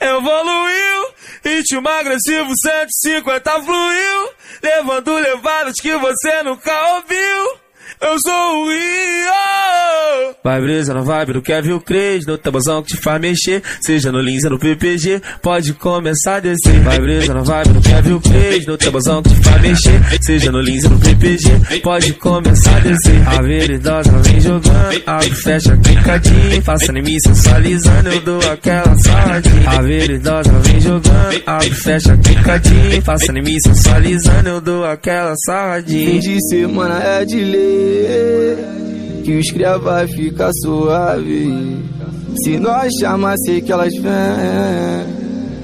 evoluiu. Ritmo agressivo 150 fluiu, levando levadas que você nunca ouviu. Eu sou o Rio. Vai brisa na vibe do Kevin o Cres, no tabuzão que te faz mexer. Seja no Lins ou no PPG, pode começar a descer. Vai brisa na vibe do Kevin o Cres, no tabuzão que te faz mexer. Seja no Lins ou no PPG, pode começar a descer. A veridosa vem jogando, abre, fecha, clicadinho. Faça em mim sensualizando, eu dou aquela saladinha. A veridosa vem jogando, abre, fecha, clicadinho. Faça em mim sensualizando, eu dou aquela saladinha. Fim de semana é de lei que os cria vai ficar suave. Se nós chamar, sei que elas vêm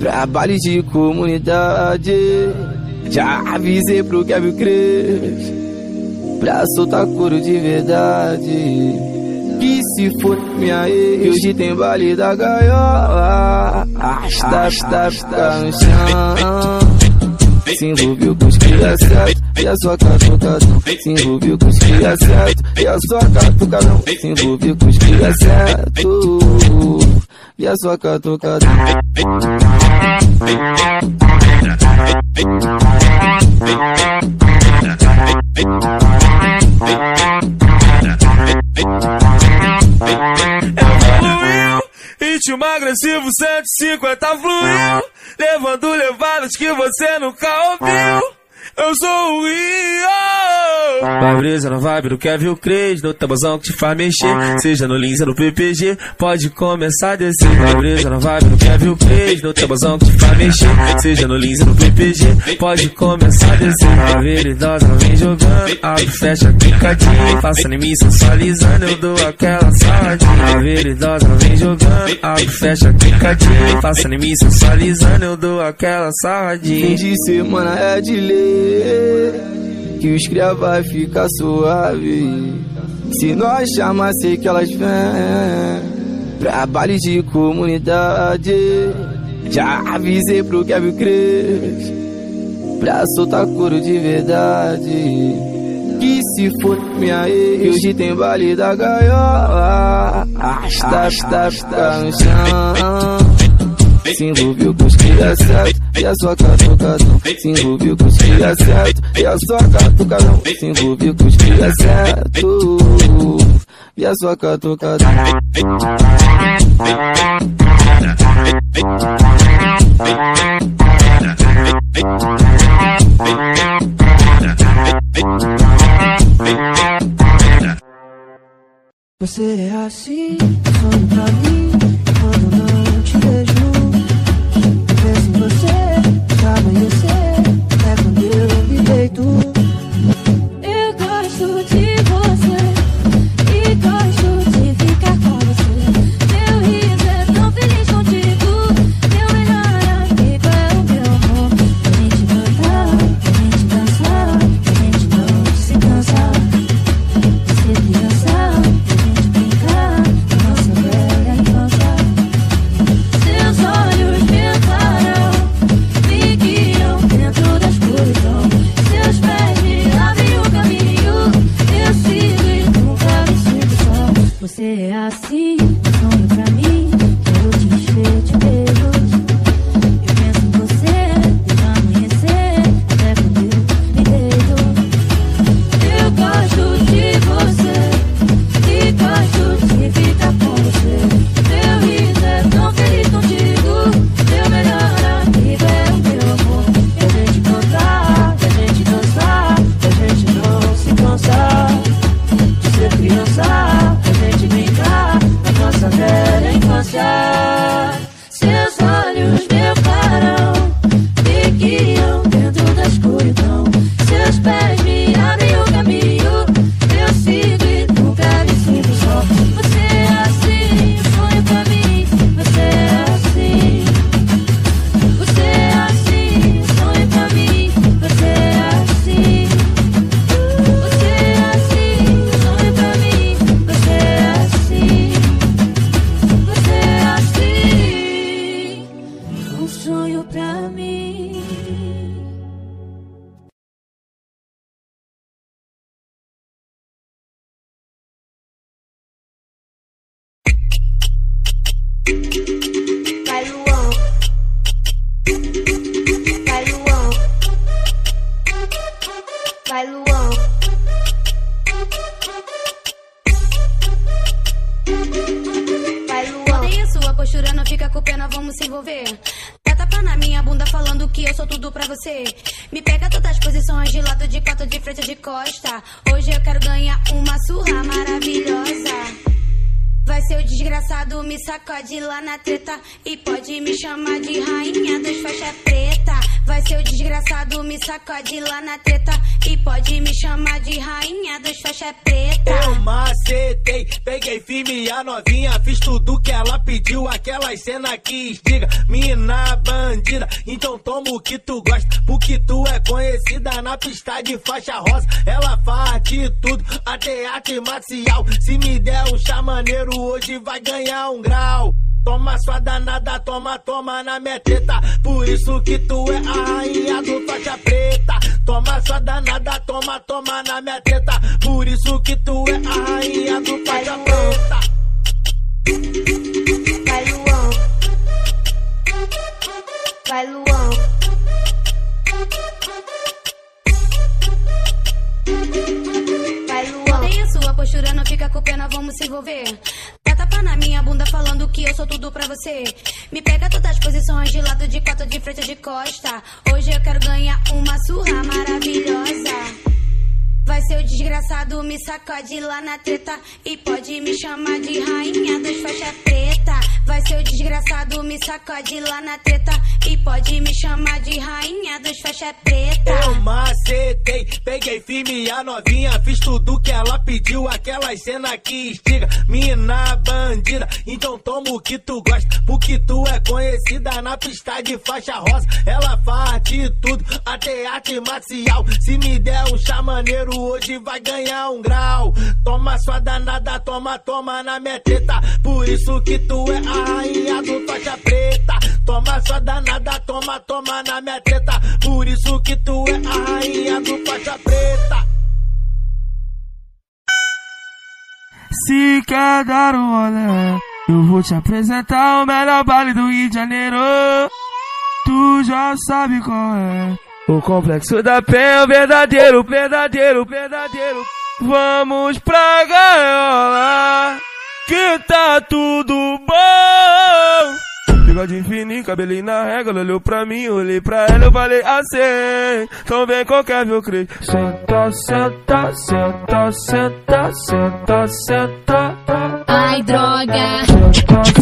pra de comunidade. Já avisei pro Kevin Cres pra soltar couro de verdade. Que se for minha ex, hoje tem baile da gaiola. Está, está, está no chão. Se envolveu com os cria certo e a sua catucadão. Se envolveu com os cria certo e a sua catucadão. Se envolveu com os cria certo e a sua catucadão. evoluiu. Ritmo agressivo 150 fluiu, levando levadas que você nunca ouviu. Eu sou o Rio. Vai brisa na vibe do Kevin o Cres, no tabuzão que te faz mexer. Seja no Lins ou no PPG, pode começar a descer. Vai brisa na vibe do Kevin o Cres, no tabuzão que te faz mexer. Seja no Lins ou no PPG, pode começar a descer. A veridosa vem jogando, abre, fecha, clicadinho. Faça em mim sensualizando, eu dou aquela saladinha. A veridosa ela vem jogando, abre, fecha, clicadinho. Faça em mim sensualizando, eu dou aquela Fim saladinha. de semana é de lei que os cria vai ficar suave. Se nós chamar, sei que elas vêm pra baile de comunidade. Já avisei pro Kevin Cres pra soltar couro de verdade. Que se for minha ex, hoje tem baile da gaiola. Está, está, está no chão. Se envolveu com os certo e a sua catucadão. Se envolveu com os cria certo e a sua catucadão. Se envolveu com os cria certo e a sua catucadão. Você é assim, some pra mim quando não te vejo. Vamos se envolver. Tapa na minha bunda falando que eu sou tudo pra você. Me pega todas as posições de lado, de quatro, de frente, de costa. Hoje eu quero ganhar uma surra maravilhosa. Vai ser o desgraçado, me sacode lá na treta. E pode me chamar de rainha dos faixa preta. Vai ser o desgraçado, me sacode lá na treta. E pode me chamar de rainha dos faixa preta. Eu macetei, peguei firme a novinha, fiz tudo que ela pediu, aquela cena que instiga, mina bandida. Então toma o que tu gosta, porque tu é conhecida na pista de faixa rosa. Ela faz de tudo, até arte marcial. Se me der um chá maneiro, hoje vai ganhar um grau. Toma sua danada, toma, toma na minha teta. Por isso que tu é a rainha do faixa preta. Toma sua danada, toma, toma na minha teta. Por isso que tu é a rainha do faixa preta. Vai Luan. Vai Luan. Vai Luan. Postura, não fica com pena, vamos se envolver. Dá tapa na minha bunda falando que eu sou tudo pra você. Me pega todas as posições de lado, de quatro, de frente, de costa. Hoje eu quero ganhar uma surra maravilhosa. Vai ser o desgraçado, me sacode lá na treta. E pode me chamar de rainha dos faixa preta. Vai ser o desgraçado, me sacode lá na treta. E pode me chamar de rainha dos faixa preta. Eu macetei, peguei firme a novinha, fiz tudo que ela pediu, aquela cena que instiga, mina bandida. Então toma o que tu gosta, porque tu é conhecida na pista de faixa rosa. Ela faz de tudo, até arte marcial. Se me der um chá maneiro, hoje vai ganhar um grau. Toma sua danada, toma, toma na minha teta. Por isso que tu é a rainha do faixa preta. Toma sua danada, toma, toma na minha teta. Por isso que tu é a rainha do faixa preta. Se quer dar um olé, eu vou te apresentar o melhor baile do Rio de Janeiro. Tu já sabe qual é. O complexo da penha, o verdadeiro, verdadeiro, verdadeiro. Vamos pra gaiola, que tá tudo bom. Bigode fininho, cabelinho na régua, olhou pra mim, olhei pra ela, eu falei assim, então vem qualquer meu creio. Senta, senta, senta, senta, senta, senta. Ai, droga. Senta,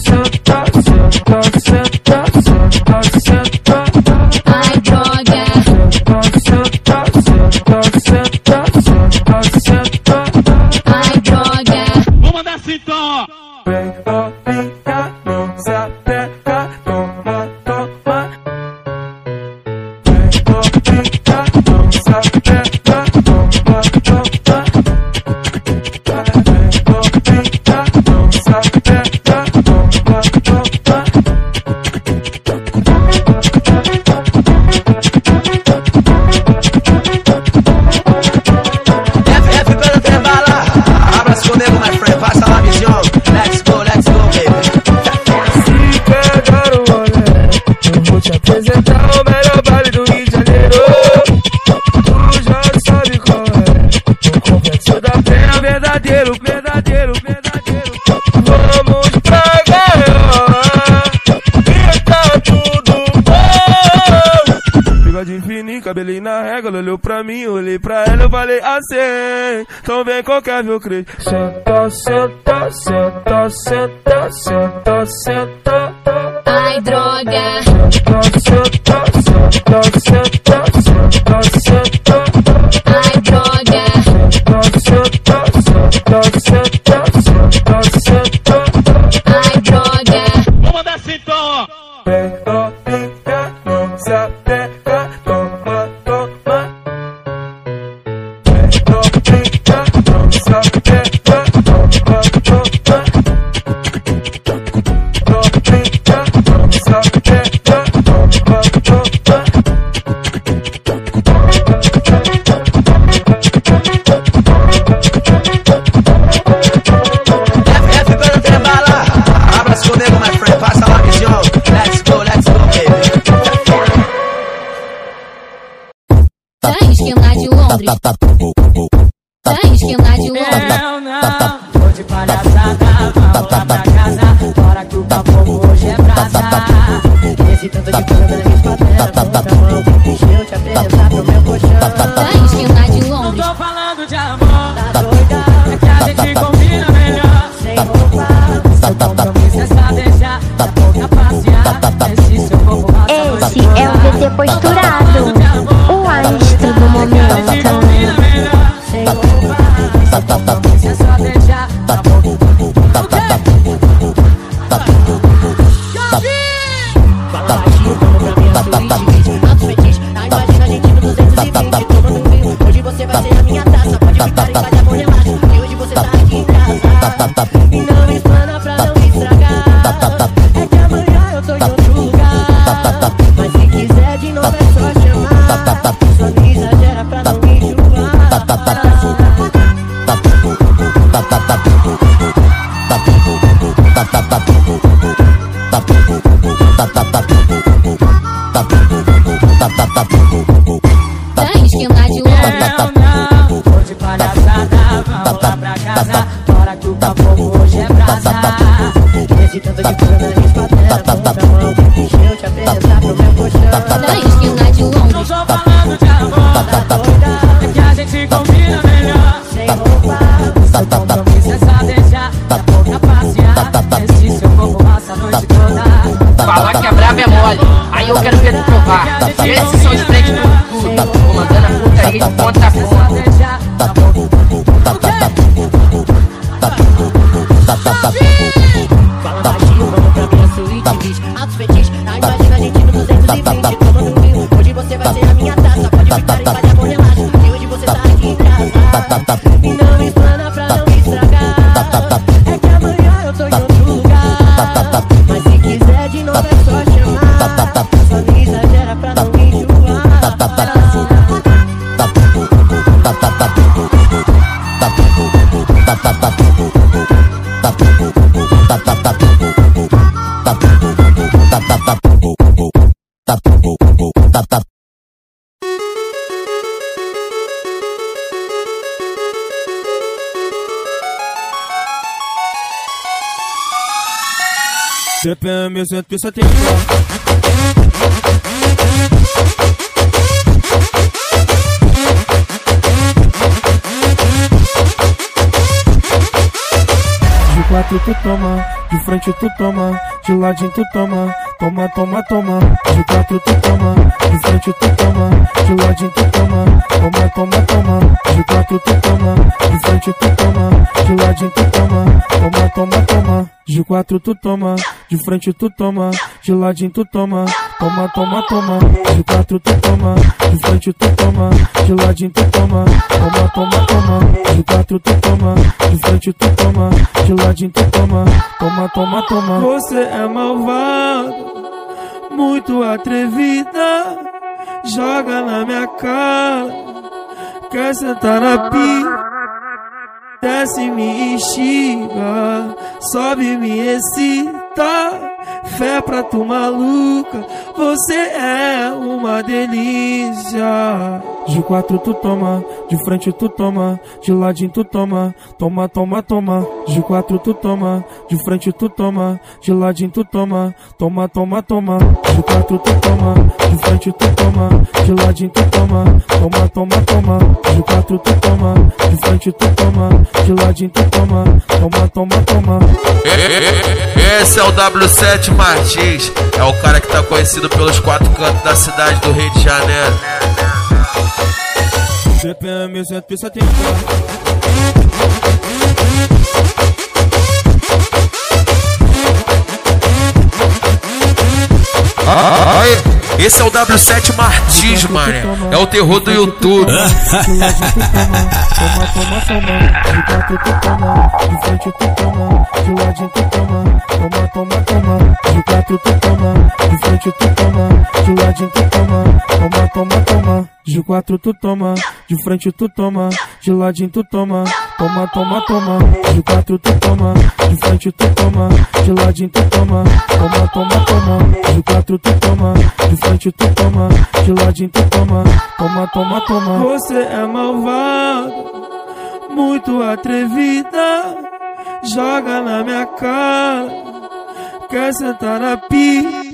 pra mim, olhei pra ela, eu falei assim, então vem qualquer meu creio. Senta, senta, senta, senta, senta, senta. Ai, droga. Senta, senta, senta, o VT posturado, o astro do momento. CPM 170 De quatro tu toma, de frente tu toma, de ladinho tu toma, toma, toma, toma. De quatro tu toma, de frente tu toma, de ladinho tu toma, toma, toma, toma. De quatro tu toma, de frente tu toma, de ladinho tu toma, toma, toma, toma. De quatro tu toma, de frente tu toma, de ladinho tu toma, toma, toma, toma. De quatro tu toma, de frente tu toma, de ladinho tu toma, toma, toma, toma. De quatro tu toma, de frente tu toma, de ladinho tu toma, toma, toma, toma. Você é malvado, muito atrevida, joga na minha cara, quer sentar na pia. Desce, me instiga, sobe, me excita voltar Fé pra tu maluca, você é uma delícia. De quatro tu toma, de frente tu toma, de ladinho tu toma, toma, toma, toma. De quatro tu toma, de frente tu toma, de ladinho tu toma, toma, toma, toma. De quatro tu toma, de frente tu toma, de ladinho tu toma, toma, toma, toma. De quatro tu toma, de frente tu toma, de ladinho tu toma, toma, toma, toma. Esse é o W7 Martins, é o cara que tá conhecido pelos quatro cantos da cidade do Rio de Janeiro. CPM 170 Aí, esse é o W7 Martins, mané. É o terror do YouTube. De tu toma, toma, toma, toma. Quatro tu toma, de frente tu toma, de ladinho tu toma, toma, toma, toma. De quatro tu toma, de frente tu toma, de ladinho tu toma, toma, toma, toma. De quatro tu toma, de frente noite tu toma, de ladinho tu toma, toma, toma, toma. Você é malvada, muito atrevida, joga na minha cara, quer sentar na pia.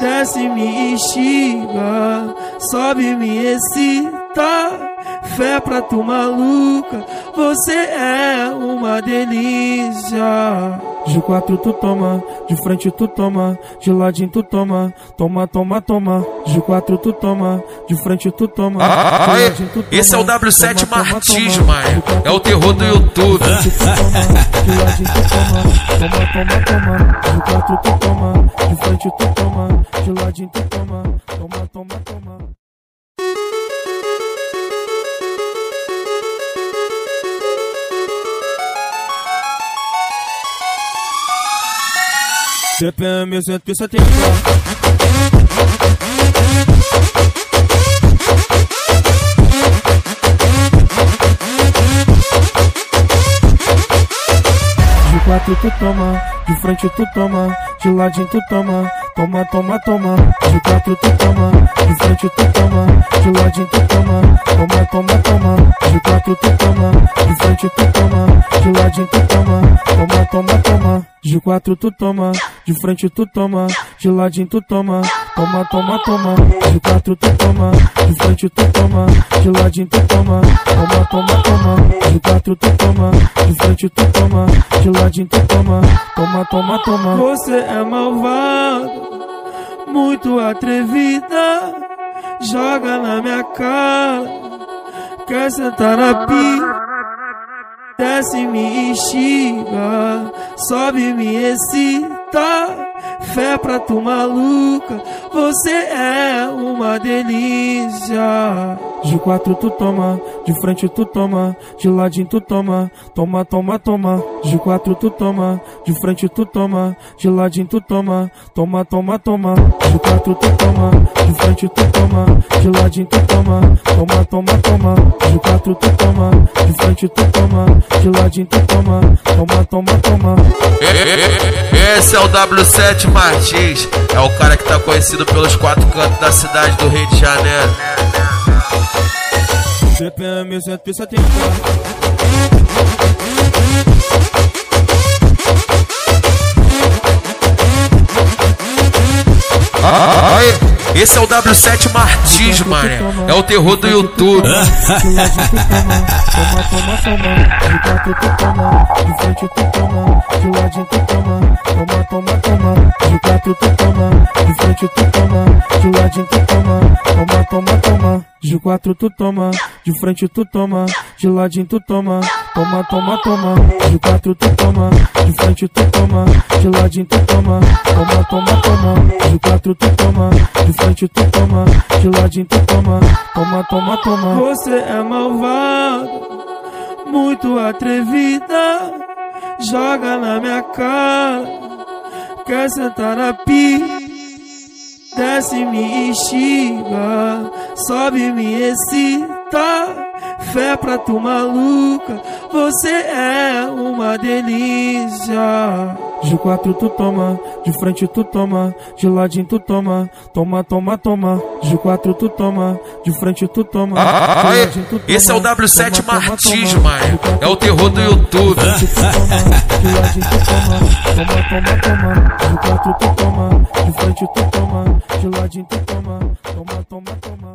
Desce me instiga, sobe me excita. Fé pra tu maluca, você é uma delícia. De quatro tu toma, de frente tu toma, de ladinho tu toma, toma, toma, toma. De quatro tu toma, de frente tu toma. Ah, ladinho tu toma, esse é o W7 toma, Martins, toma. quatro É o terror do YouTube. de toma, toma, toma. De quatro tu toma, de frente tu toma, de ladinho tu toma, toma, toma, toma. CPM 174 De quatro tu toma, de frente tu toma, de ladinho tu toma, toma, toma, toma. De quatro tu toma, de frente tu toma, de ladinho tu toma, toma, toma, toma. De quatro tu toma, de frente tu toma, de ladinho tu toma, toma, toma, toma. De quatro tu toma, de frente tu toma, de ladinho tu toma, toma, toma, toma. De quatro tu toma, de frente tu toma, de ladinho tu toma, toma, toma, toma. De quatro tu toma, de frente tu toma, de ladinho tu toma, toma, toma, toma. Você é malvado, muito atrevida, joga na minha cara, quer sentar na pia. Desce me instiga, sobe me excita. The. Fé pra tu maluca, você é uma delícia. De quatro tu toma, de frente tu toma, de ladinho tu toma, toma, toma, toma. De quatro tu toma, de frente tu toma, de ladinho tu toma, toma, toma, toma. De quatro tu toma, de frente tu toma, de ladinho tu toma, toma, toma, toma. De quatro tu toma, de frente tu toma, de ladinho tu toma, toma, toma, toma. Esse é o W7 Martins. É o cara que tá conhecido pelos quatro cantos da cidade do Rio de Janeiro. CPM 174 Ah, aí, esse é o W7 Martins, mané. É o terror do YouTube. De ladinho tu toma, toma, toma, toma. De quatro tu toma, de frente tu toma, de ladinho tu toma, toma, toma, toma. De quatro tu toma, de frente tu toma, de ladinho tu toma, toma, toma, toma. De quatro tu toma, de frente tu toma, de ladinho tu toma, toma, toma, toma. Você é malvado, muito atrevida, joga na minha cara, quer sentar na pia. Desce me instiga, sobe me excita, fé pra tu maluca, você é uma delícia. De quatro tu toma, de frente tu toma, de ladinho tu toma, toma, toma, toma. De quatro tu toma, de frente tu toma, Ah, de aí, ladinho tu toma. esse é o W7 toma, toma, Martins, toma. quatro É o terror do YouTube. de frente tu toma, de ladinho tu toma, toma, toma, toma. De quatro tu toma, de frente tu toma, de ladinho tu toma, toma, toma, toma.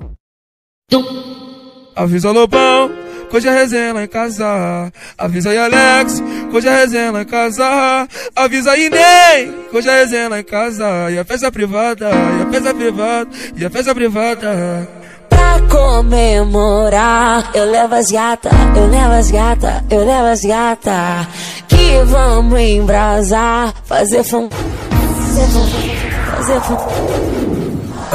Avisa Lobão, hoje é resenha lá em casa. Avisa aí Alex, hoje é resenha lá em casa. Avisa aí Ney, hoje é resenha lá em casa. E a festa privada, e a festa privada, e a festa privada. Pra comemorar, eu levo as gata, eu levo as gata, eu levo as gata. Que vamos embrasar, fazer fum, fazer fum, fazer fum.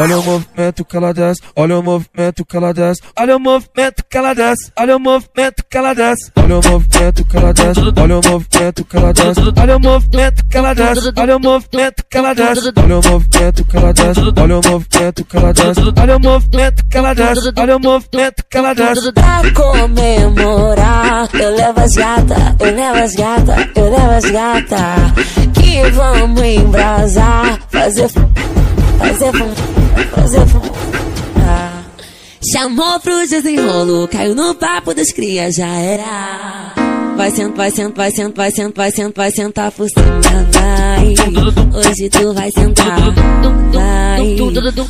Olha o movimento que ela desce, olha o movimento que ela desce, olha o movimento que ela desce, olha o movimento que ela desce, olha o movimento que ela desce, olha o movimento que ela desce, olha o movimento que ela desce, olha o movimento que ela desce, olha o movimento que ela desce, olha o movimento que ela desce, olha o movimento que ela desce, olha o movimento que ela desce. Pra comemorar, eu levo as gata, eu levo as gata, eu levo as gata. Que vamos embrasar, fazer fazer fum, fazer fum. Ah. Chamou pro desenrolo, caiu no papo das crias, já era. Vai sentar, vai sentar, vai sentar, vai sentar, vai sentar, vai sentar por cima, vai. Hoje tu vai sentar, vai.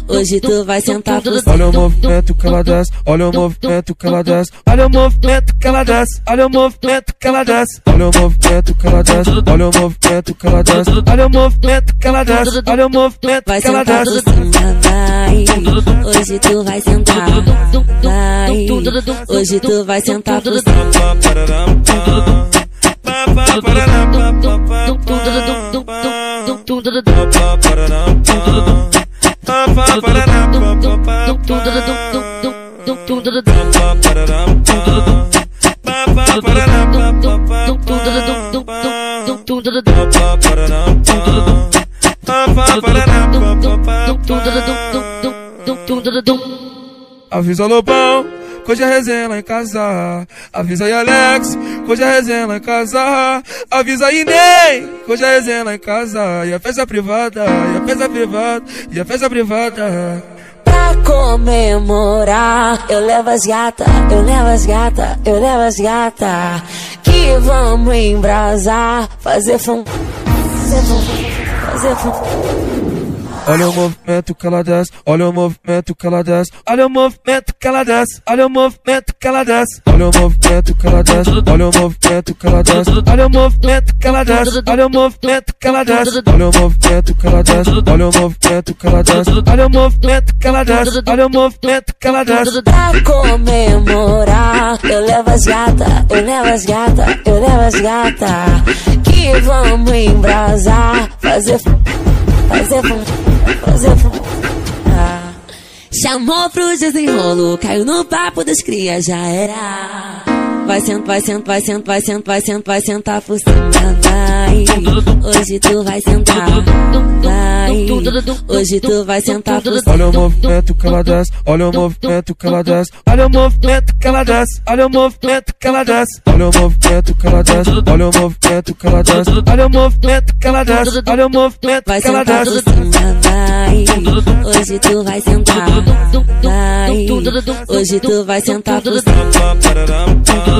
Hoje tu vai sentar por Olha o movimento que ela desce, olha o movimento que ela desce, olha o movimento que ela desce, olha o movimento que ela desce, olha o movimento que ela desce, olha o movimento que ela desce, olha o movimento que ela desce, olha o movimento que ela desce. vai. Hoje tu vai sentar, vai. Hoje tu vai sentar por cima. Avisa no Lobão hoje é resenha lá em casa. Avisa aí Alex, hoje é resenha lá em casa. Avisa aí Ney, hoje é resenha lá em casa. E a festa privada, e a festa privada, e a festa privada. Pra comemorar, eu levo as gata, eu levo as gata, eu levo as gata. Que vamos embrasar, fazer fum, fazer fum, fazer fum. Olha o movimento que ela desce, olha o movimento que ela desce, olha o movimento que ela desce, olha o movimento que ela desce, olha o movimento que ela desce, olha o movimento que ela desce, olha o movimento que ela desce, olha o movimento que ela desce, olha o movimento que ela desce, olha o movimento que ela desce, olha o movimento que ela desce, olha o movimento que ela desce. Pra comemorar, eu levo as gata, eu levo as gata, eu levo as gata. Que vamos embrasar, fazer fazer fazer. Ah. Chamou pro desenrolo, caiu no papo das crias, já era. Vai sentar, vai sentar, vai sentar, vai sentar, vai sentar, vai sentar por cima, vai. Hoje tu vai sentar, vai. Hoje tu vai sentar por cima. Olha o movimento que ela desce, olha o movimento que ela desce, olha o movimento que ela desce, olha o movimento que ela desce, olha o movimento que ela desce, olha o movimento que ela desce, olha o movimento que ela desce, olha o movimento que ela desce. vai. Hoje tu vai sentar, vai. Hoje tu vai sentar por cima.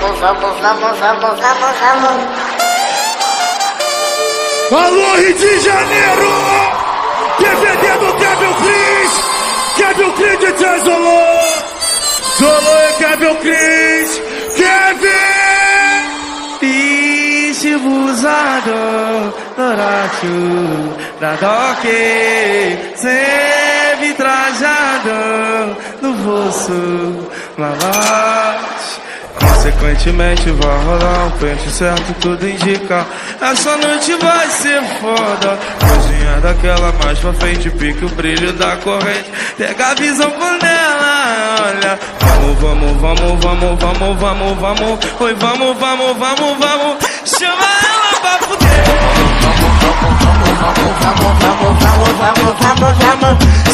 vamos, vamos, vamos, vamos, vamos, vamos. Alô, Rio de Janeiro! DVD do Kevin Cris! Kevin Cris de Tchê Zolô! É Kevin Cris! Kevin! Bicho usado, Doracho, da Doque, sempre trajado no bolso, lavate. Consequentemente vai rolar um pente certo, tudo indica. Essa noite vai ser foda. Coisinha daquela mais pra frente, pique o brilho da corrente. Pega a visão por nela, olha. Vamos, vamos, vamos, vamos, vamos, vamos, vamos. Oi, vamos, vamos, vamos, vamos. Chama ela pra fuder.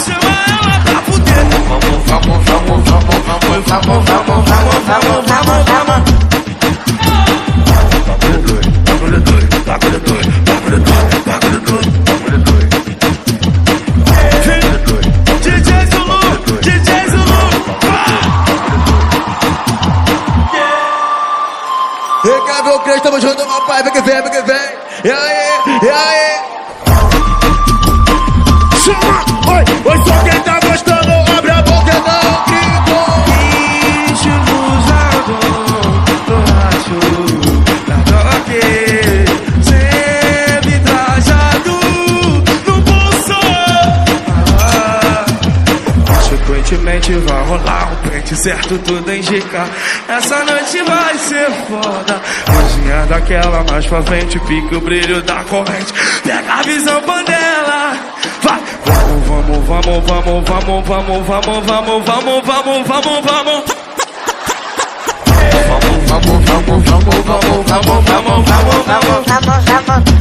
Chama ela pra Vamos, vamos, vamos, vamos, vamos, vamos, vamos, vamos, vamos, vamos, vamos DJ Zulu, DJ Zulu, Recado crente, tamo junto, meu pai, vem que vem, vem que vem. E aí, e aí? Consequentemente vai rolar um pente certo, tudo indica Essa noite vai ser foda Coisinha daquela mais pra frente Pique o brilho da corrente Pega a visão panela Vai, Vamos, vamos, vamos, vamos, vamos, vamos, vamos, vamos, vamos, vamos, vamos. Vamos, vamos, vamos, vamos, vamos, vamos, vamos, vamos, vamos. Vamos, vamos. Vamos,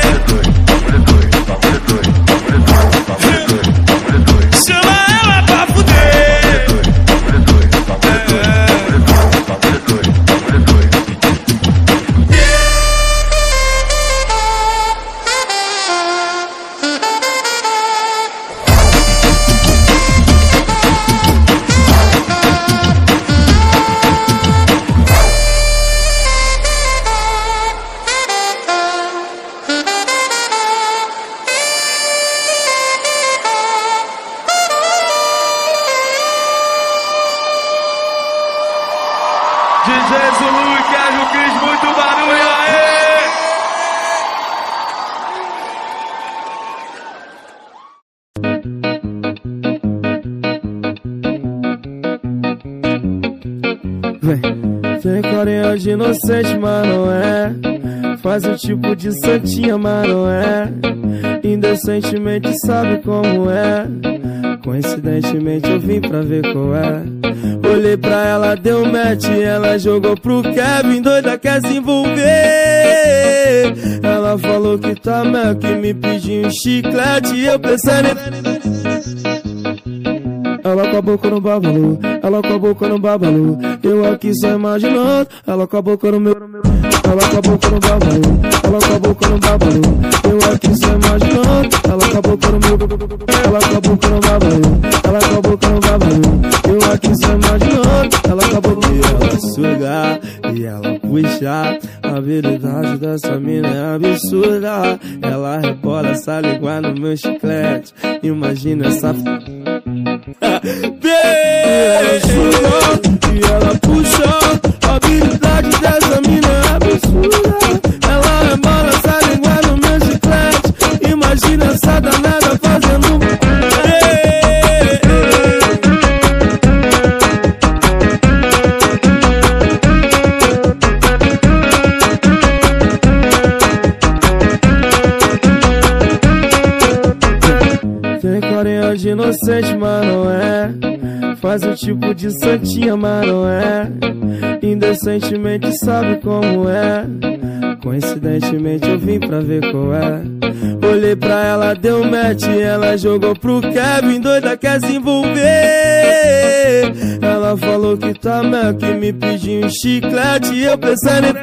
Vem, tem de inocente, mas não é. Faz o tipo de santinha, mas não é. Indecentemente sabe como é. Coincidentemente eu vim pra ver qual é. Olhei pra ela, deu match, ela jogou pro Kevin, doida quer se envolver. Ela falou que tá mal, que me pediu um chiclete eu pensando em. Ela com a boca no babalu, ela com a boca no babalu. Eu aqui só imaginando, ela com a boca no meu. Ela com a boca no babalu, ela com a boca no babalu. Eu aqui só imaginando, ela com a boca no meu. Ela com a boca no babalu, ela com a boca no babalu. Eu aqui só imaginando, sugar e ela puxar. A habilidade dessa mina é absurda. Ela rebola essa língua no meu chiclete. Imagina essa. Ela e ela puxou. A habilidade dessa mina é absurda. Ela rebola essa língua no meu chiclete. Imagina essa Faz o tipo de santinha, mas não é. Indecentemente sabe como é. Coincidentemente eu vim pra ver qual é. Olhei pra ela, deu match, ela jogou pro Kevin, doida quer se envolver. Ela falou que tá mal, que me pediu um chiclete eu pensando em.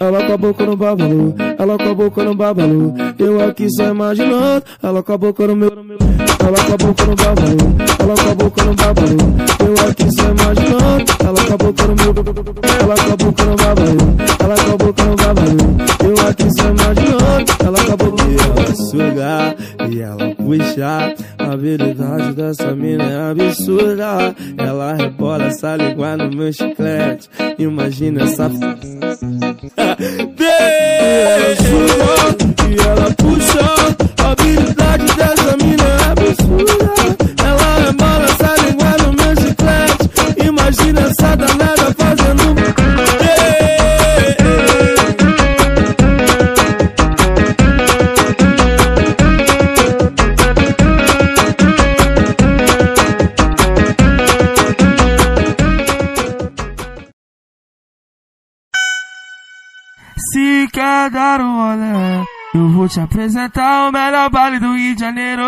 Ela com a boca no babalu, ela com a boca no babalu. Eu aqui só imaginando, ela com a boca no meu. Ela com a boca no babalu, ela com a boca no babalu. Eu aqui só imaginando, ela com a boca no meu. Ela com a boca no babalu, ela com a boca no babalu. Eu aqui só imaginando, ela com a boca e ela sugar e ela puxar. A habilidade dessa mina é absurda. Ela rebola essa língua no meu chiclete. Imagina essa. Chorou e ela puxou. A habilidade dessa Imagina essa danada fazendo. Se quer dar um olé, eu vou te apresentar o melhor baile do Rio de Janeiro.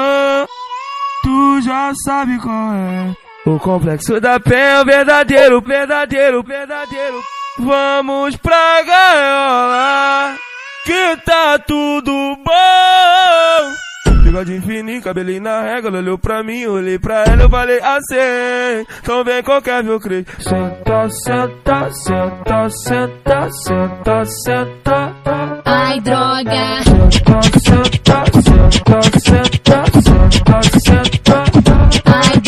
Tu já sabe qual é. O complexo da penha, o verdadeiro, verdadeiro, verdadeiro. Vamos pra gaiola, que tá tudo bom. Bigode fininho, cabelinho na régua, ela olhou pra mim, olhei pra ela, eu falei assim, então vem qualquer meu creio. Senta, senta, senta, senta, senta, senta. Ai, droga. Senta, senta, senta, senta, senta, senta. Ai,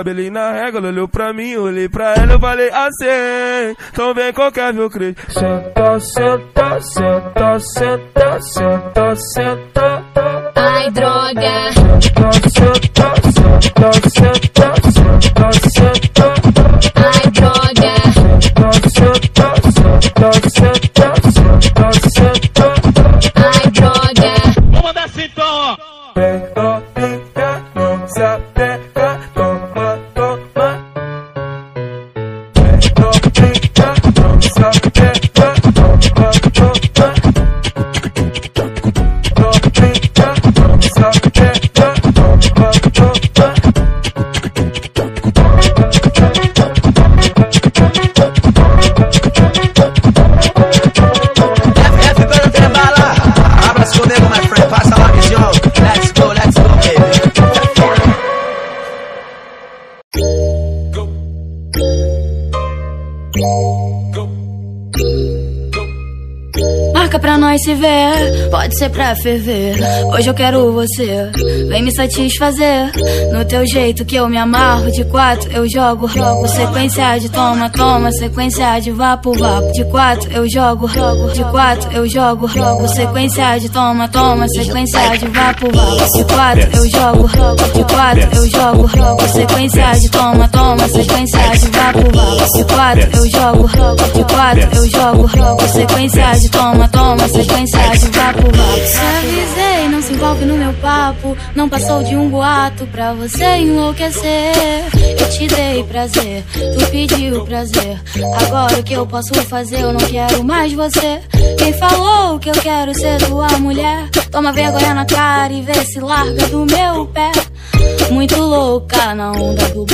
cabelinho na régua, ela olhou pra mim, olhei pra ela, eu falei assim. Então vem qualquer meu crente. Senta, senta, senta, senta, senta, senta. Ai, droga. Senta, senta, senta, senta, senta. Ai, droga. Senta, senta, senta, senta, pode ser pra ferver. Hoje eu quero você, vem me satisfazer. No teu jeito que eu me amarro, de quatro eu jogo, jogo. Sequência de toma, toma, sequência de vapo, vapo. De quatro eu jogo, jogo. De quatro eu jogo, jogo. Sequência de toma, toma, sequência de vapo, vapo. De quatro eu jogo, jogo. De quatro eu jogo, jogo. Sequência de toma, toma, sequência de vapo, vapo. De quatro eu jogo, jogo. De quatro eu jogo. Sequência de toma, toma, sequência de vapo, vapo. Te avisei, não se envolve no meu papo. Não passou de um boato pra você enlouquecer. Eu te dei prazer, tu pediu prazer. Agora o que eu posso fazer? Eu não quero mais você. Quem falou que eu quero ser tua mulher? Toma vergonha na cara e vê se larga do meu pé. Muito louca na onda do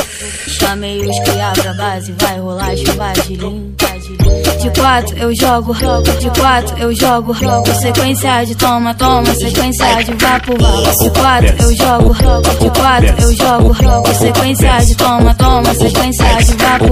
Chamei os cria pra base, vai rolar chuva de limpa de quatro eu jogo, de quatro eu jogo. Sequência de toma, toma, sequência de vapo. De quatro eu jogo, de quatro eu jogo. Sequência de toma, toma, sequência de vapo.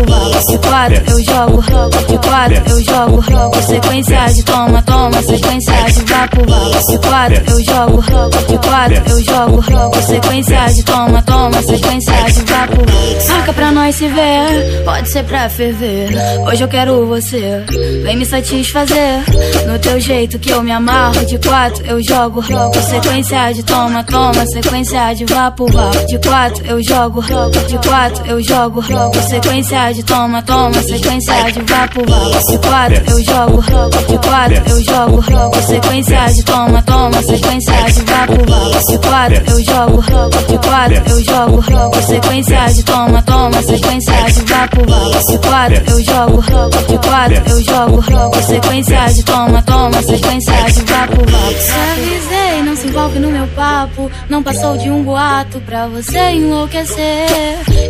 De quatro eu jogo, de quatro eu jogo. Sequência de toma, toma, sequência de vapo. De quatro eu jogo, de quatro eu jogo. Sequência de toma, toma, sequência de vapo. Marca pra nós se ver, pode ser pra ferver. Hoje eu quero você, vem me satisfazer. No teu jeito que eu me amarro, de quatro eu jogo, jogo. Sequência de toma, toma, sequência de vapo, vapo. De quatro eu jogo, jogo. De quatro eu jogo, jogo. Sequência de toma, toma, sequência de vapo, vapo. De quatro eu jogo, jogo. De quatro eu jogo, jogo. Sequência de toma, toma, sequência de vapo, vapo. De quatro eu jogo, jogo. De quatro eu jogo, jogo. Sequência de toma, toma, sequência de vapo, vapo. De quatro eu jogo. De quatro eu jogo, jogo. Sequência de toma, toma, sequência de vapo, vapo. Avisei, não se envolve no meu papo. Não passou de um boato pra você enlouquecer.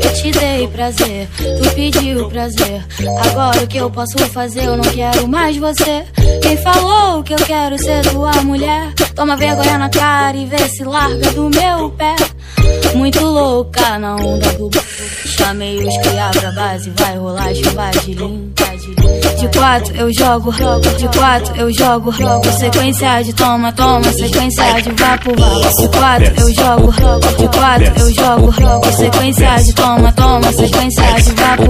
Eu te dei prazer, tu pediu prazer. Agora o que eu posso fazer? Eu não quero mais você. Quem falou que eu quero ser tua mulher? Toma vergonha na cara e vê se larga do meu pé. Muito louca na onda do Chamei os cria pra base, vai rolar chuva de limpa de quatro eu jogo, de quatro eu jogo. Sequência de toma, toma, sequência de vapo. De quatro eu jogo, de quatro eu jogo. Sequência de toma, toma, sequência de vapo.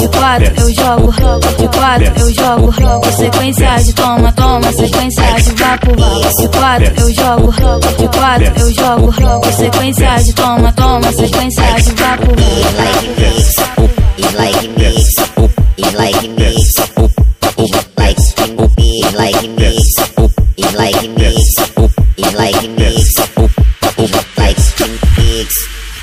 De quatro eu jogo, de quatro eu jogo. Sequência de toma, toma, sequência de vapo. De quatro eu jogo, de quatro eu jogo. Sequência de toma, toma, sequência de vapo, vapo. It's like mix, it's like mix, it's like it's like mix, it's like mix, it's like mix, it's like mix. Sabe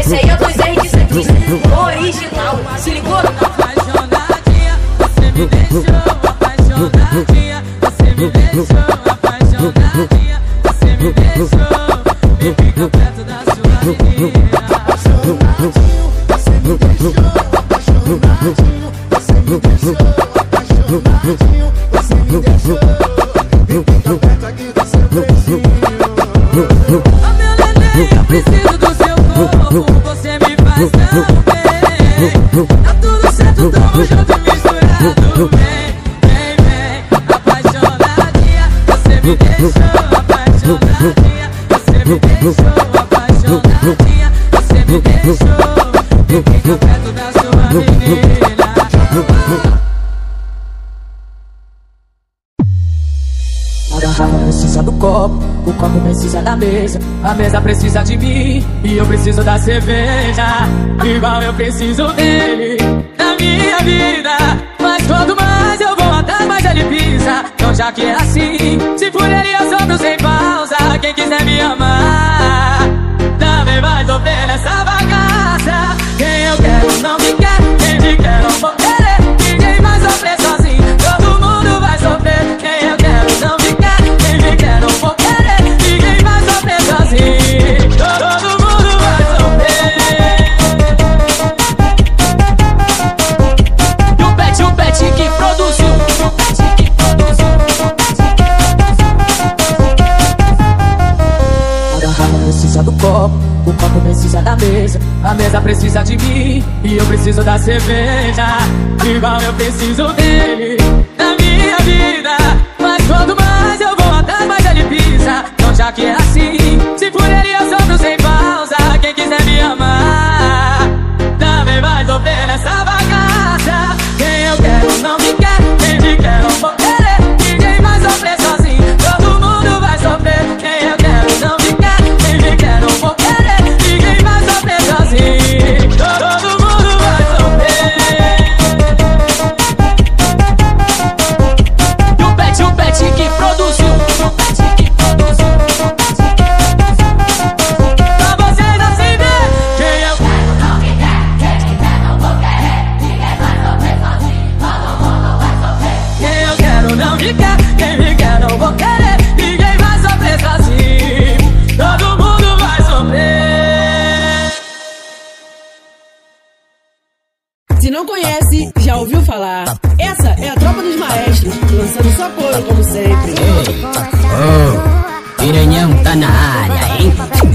Esse aí é o 2R de 100% original. Se ligou? copo precisa da mesa, a mesa precisa de mim e eu preciso da cerveja, igual eu preciso dele na minha vida. Mas quanto mais eu vou atrás, mais ele pisa. Então já que é assim, se for ele cerveja. A mesa precisa de mim e eu preciso da cerveja. Igual eu preciso dele na minha vida. Mas quanto mais eu vou até mais ele pisa. Então já que é assim, se por ele eu sofro sem já ouviu falar. Essa é a tropa dos maestros, lançando sua apoio como sempre. Ei, oh, piranhão tá na área, hein?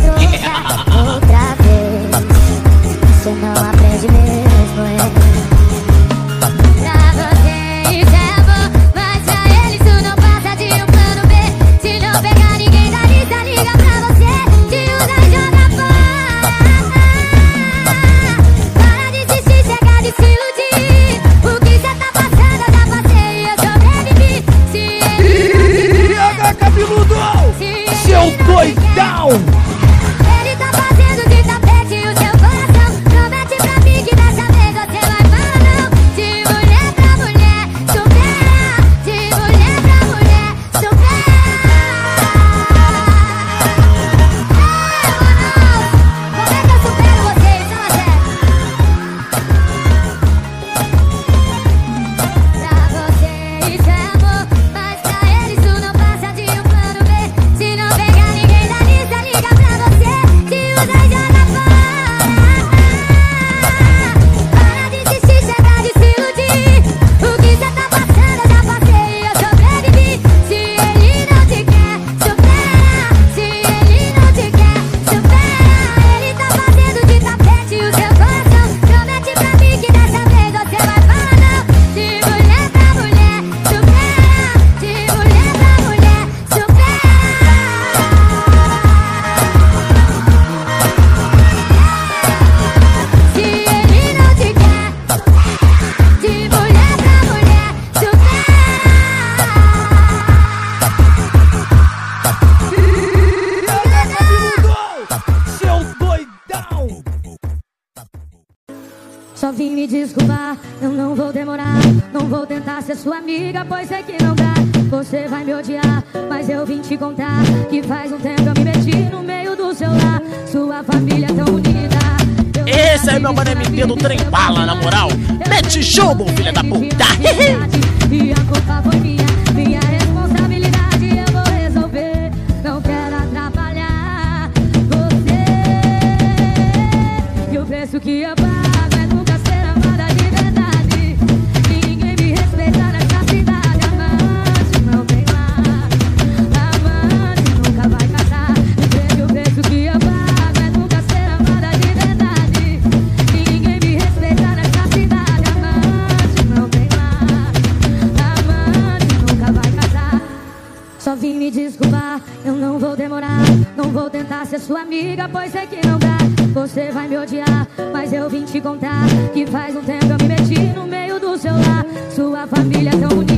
Chumbo, filha da puta. E a culpa foi minha, minha responsabilidade eu vou resolver. Não quero atrapalhar você. E o preço que eu pago sua amiga, pois sei que não dá. Você vai me odiar, mas eu vim te contar que faz um tempo eu me meti no meio do seu lar. Sua família é tão bonita.